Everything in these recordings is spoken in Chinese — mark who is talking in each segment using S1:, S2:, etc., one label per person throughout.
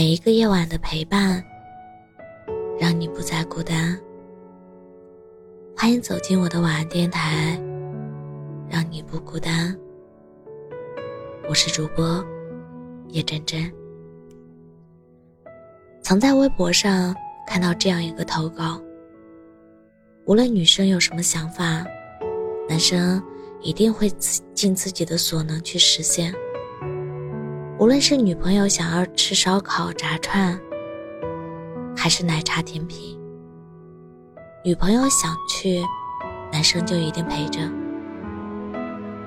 S1: 每一个夜晚的陪伴，让你不再孤单。欢迎走进我的晚安电台，让你不孤单。我是主播叶真真。曾在微博上看到这样一个投稿：无论女生有什么想法，男生一定会尽自己的所能去实现。无论是女朋友想要吃烧烤、炸串，还是奶茶甜品，女朋友想去，男生就一定陪着；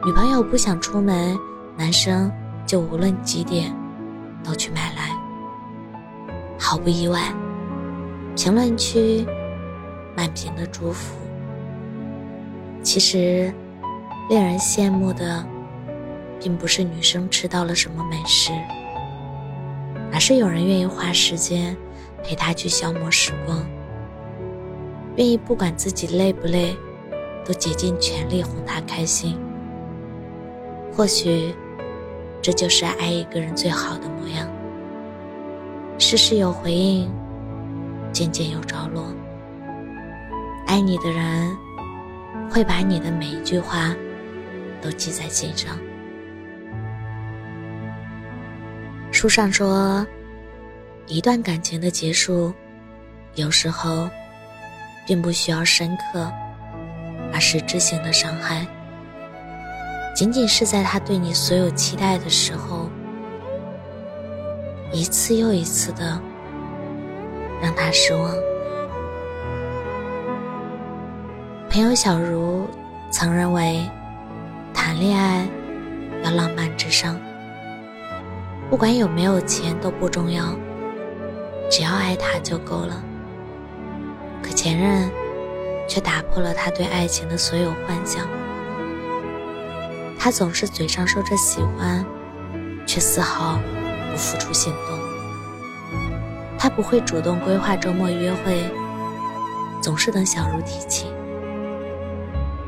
S1: 女朋友不想出门，男生就无论几点都去买来。毫不意外，评论区满屏的祝福。其实，令人羡慕的。并不是女生吃到了什么美食，而是有人愿意花时间陪她去消磨时光，愿意不管自己累不累，都竭尽全力哄她开心。或许，这就是爱一个人最好的模样。事事有回应，渐渐有着落。爱你的人，会把你的每一句话都记在心上。书上说，一段感情的结束，有时候并不需要深刻而实质性的伤害，仅仅是在他对你所有期待的时候，一次又一次的让他失望。朋友小茹曾认为，谈恋爱要浪漫至上。不管有没有钱都不重要，只要爱他就够了。可前任却打破了他对爱情的所有幻想。他总是嘴上说着喜欢，却丝毫不付出行动。他不会主动规划周末约会，总是等小茹提起。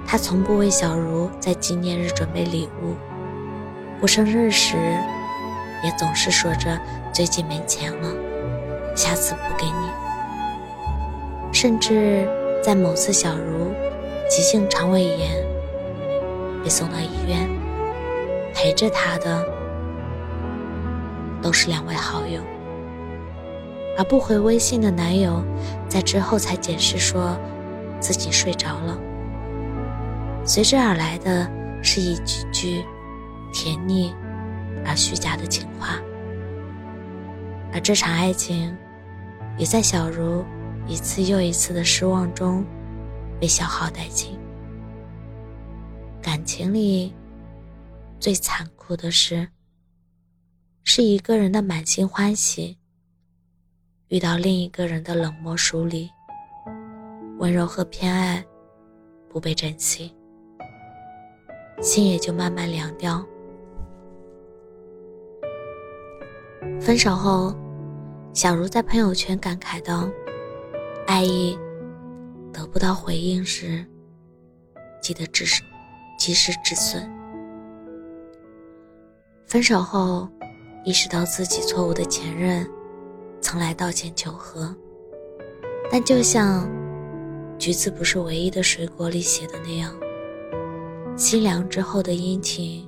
S1: 他从不为小茹在纪念日准备礼物，过生日时。也总是说着最近没钱了，下次补给你。甚至在某次小茹急性肠胃炎被送到医院，陪着她的都是两位好友，而不回微信的男友在之后才解释说自己睡着了。随之而来的是一句句甜腻。而虚假的情话，而这场爱情，也在小茹一次又一次的失望中被消耗殆尽。感情里最残酷的是，是一个人的满心欢喜，遇到另一个人的冷漠疏离，温柔和偏爱不被珍惜，心也就慢慢凉掉。分手后，小茹在朋友圈感慨道：“爱意得不到回应时，记得及时及时止损。分手后，意识到自己错误的前任，曾来道歉求和，但就像‘橘子不是唯一的水果’里写的那样，心凉之后的阴晴，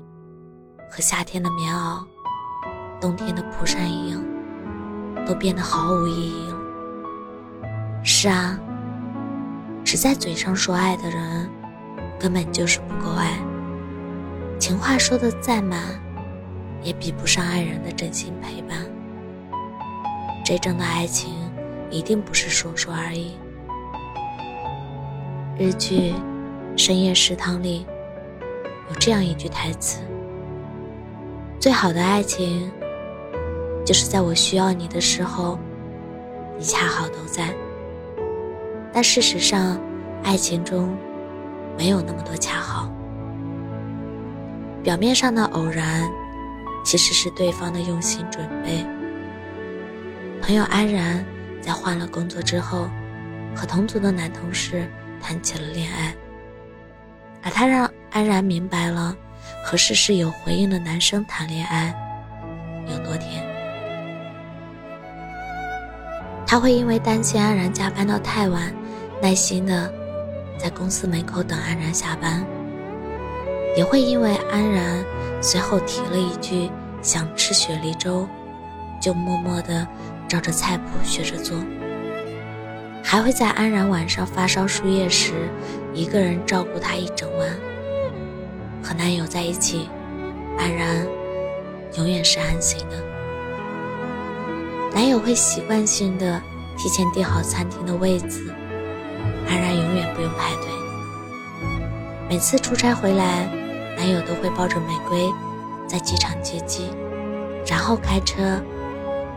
S1: 和夏天的棉袄。”冬天的蒲扇一样，都变得毫无意义了。是啊，只在嘴上说爱的人，根本就是不够爱。情话说的再满，也比不上爱人的真心陪伴。真正的爱情，一定不是说说而已。日剧《深夜食堂》里有这样一句台词：“最好的爱情。”就是在我需要你的时候，你恰好都在。但事实上，爱情中没有那么多恰好。表面上的偶然，其实是对方的用心准备。朋友安然在换了工作之后，和同组的男同事谈起了恋爱，而他让安然明白了，和事事有回应的男生谈恋爱有多甜。他会因为担心安然加班到太晚，耐心的在公司门口等安然下班，也会因为安然随后提了一句想吃雪梨粥，就默默的照着菜谱学着做。还会在安然晚上发烧输液时，一个人照顾她一整晚。和男友在一起，安然永远是安心的。男友会习惯性的提前订好餐厅的位子，安然永远不用排队。每次出差回来，男友都会抱着玫瑰在机场接机，然后开车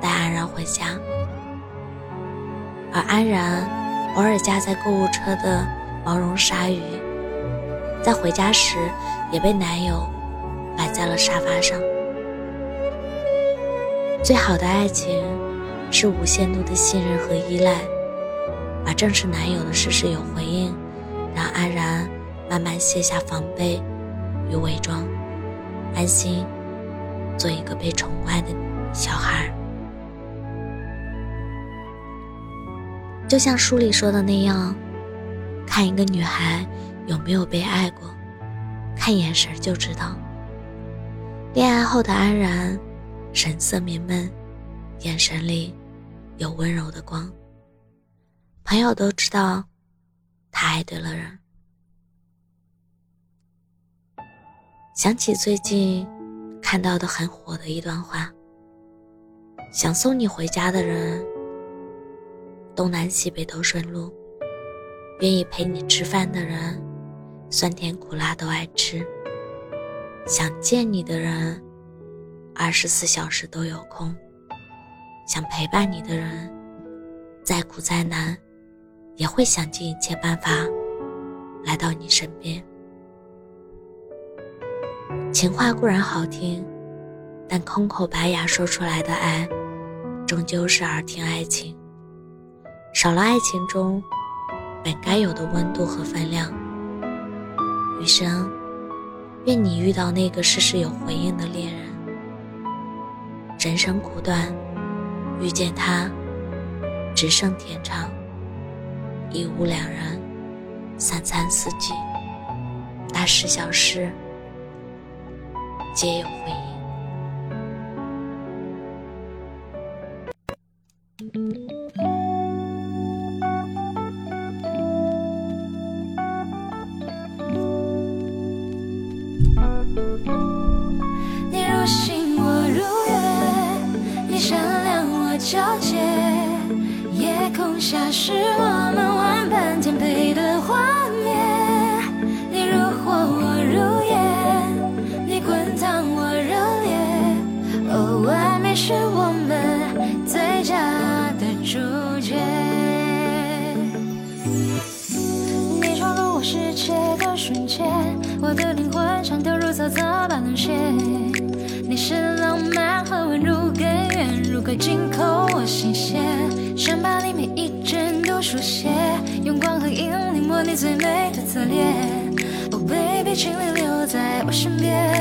S1: 带安然回家。而安然偶尔夹在购物车的毛绒鲨鱼，在回家时也被男友摆在了沙发上。最好的爱情。是无限度的信任和依赖，而正是男友的事事有回应，让安然慢慢卸下防备与伪装，安心做一个被宠爱的小孩。就像书里说的那样，看一个女孩有没有被爱过，看眼神就知道。恋爱后的安然，神色明媚，眼神里。有温柔的光。朋友都知道，他爱对了人。想起最近看到的很火的一段话：想送你回家的人，东南西北都顺路；愿意陪你吃饭的人，酸甜苦辣都爱吃；想见你的人，二十四小时都有空。想陪伴你的人，再苦再难，也会想尽一切办法来到你身边。情话固然好听，但空口白牙说出来的爱，终究是耳听爱情。少了爱情中本该有的温度和分量。余生，愿你遇到那个事事有回应的恋人。人生苦短。遇见他，只剩天长。一屋两人，三餐四季，大事小事，皆有回
S2: 忆。像投入沼泽般冷血。你是浪漫和温柔根源，如果进扣我心弦，想把你每一帧都书写，用光和影临摹你最美的侧脸。Oh baby，请你留在我身边，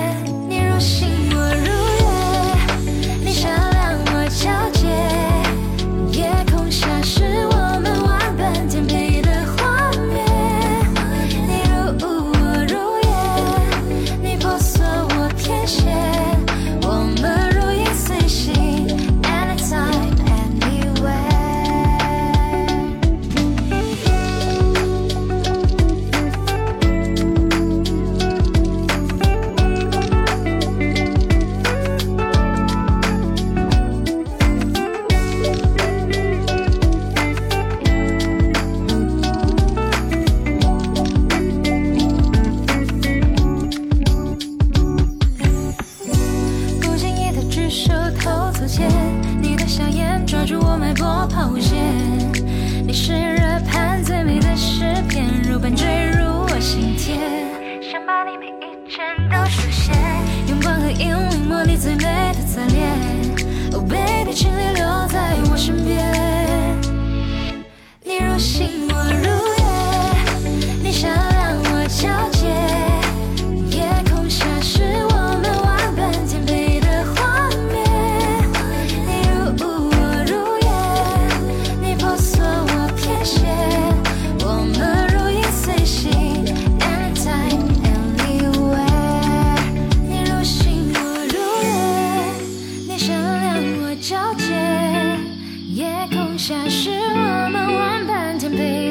S2: 最美的侧脸 oh baby 请你留在我身边。你如星我如是我们万般颠沛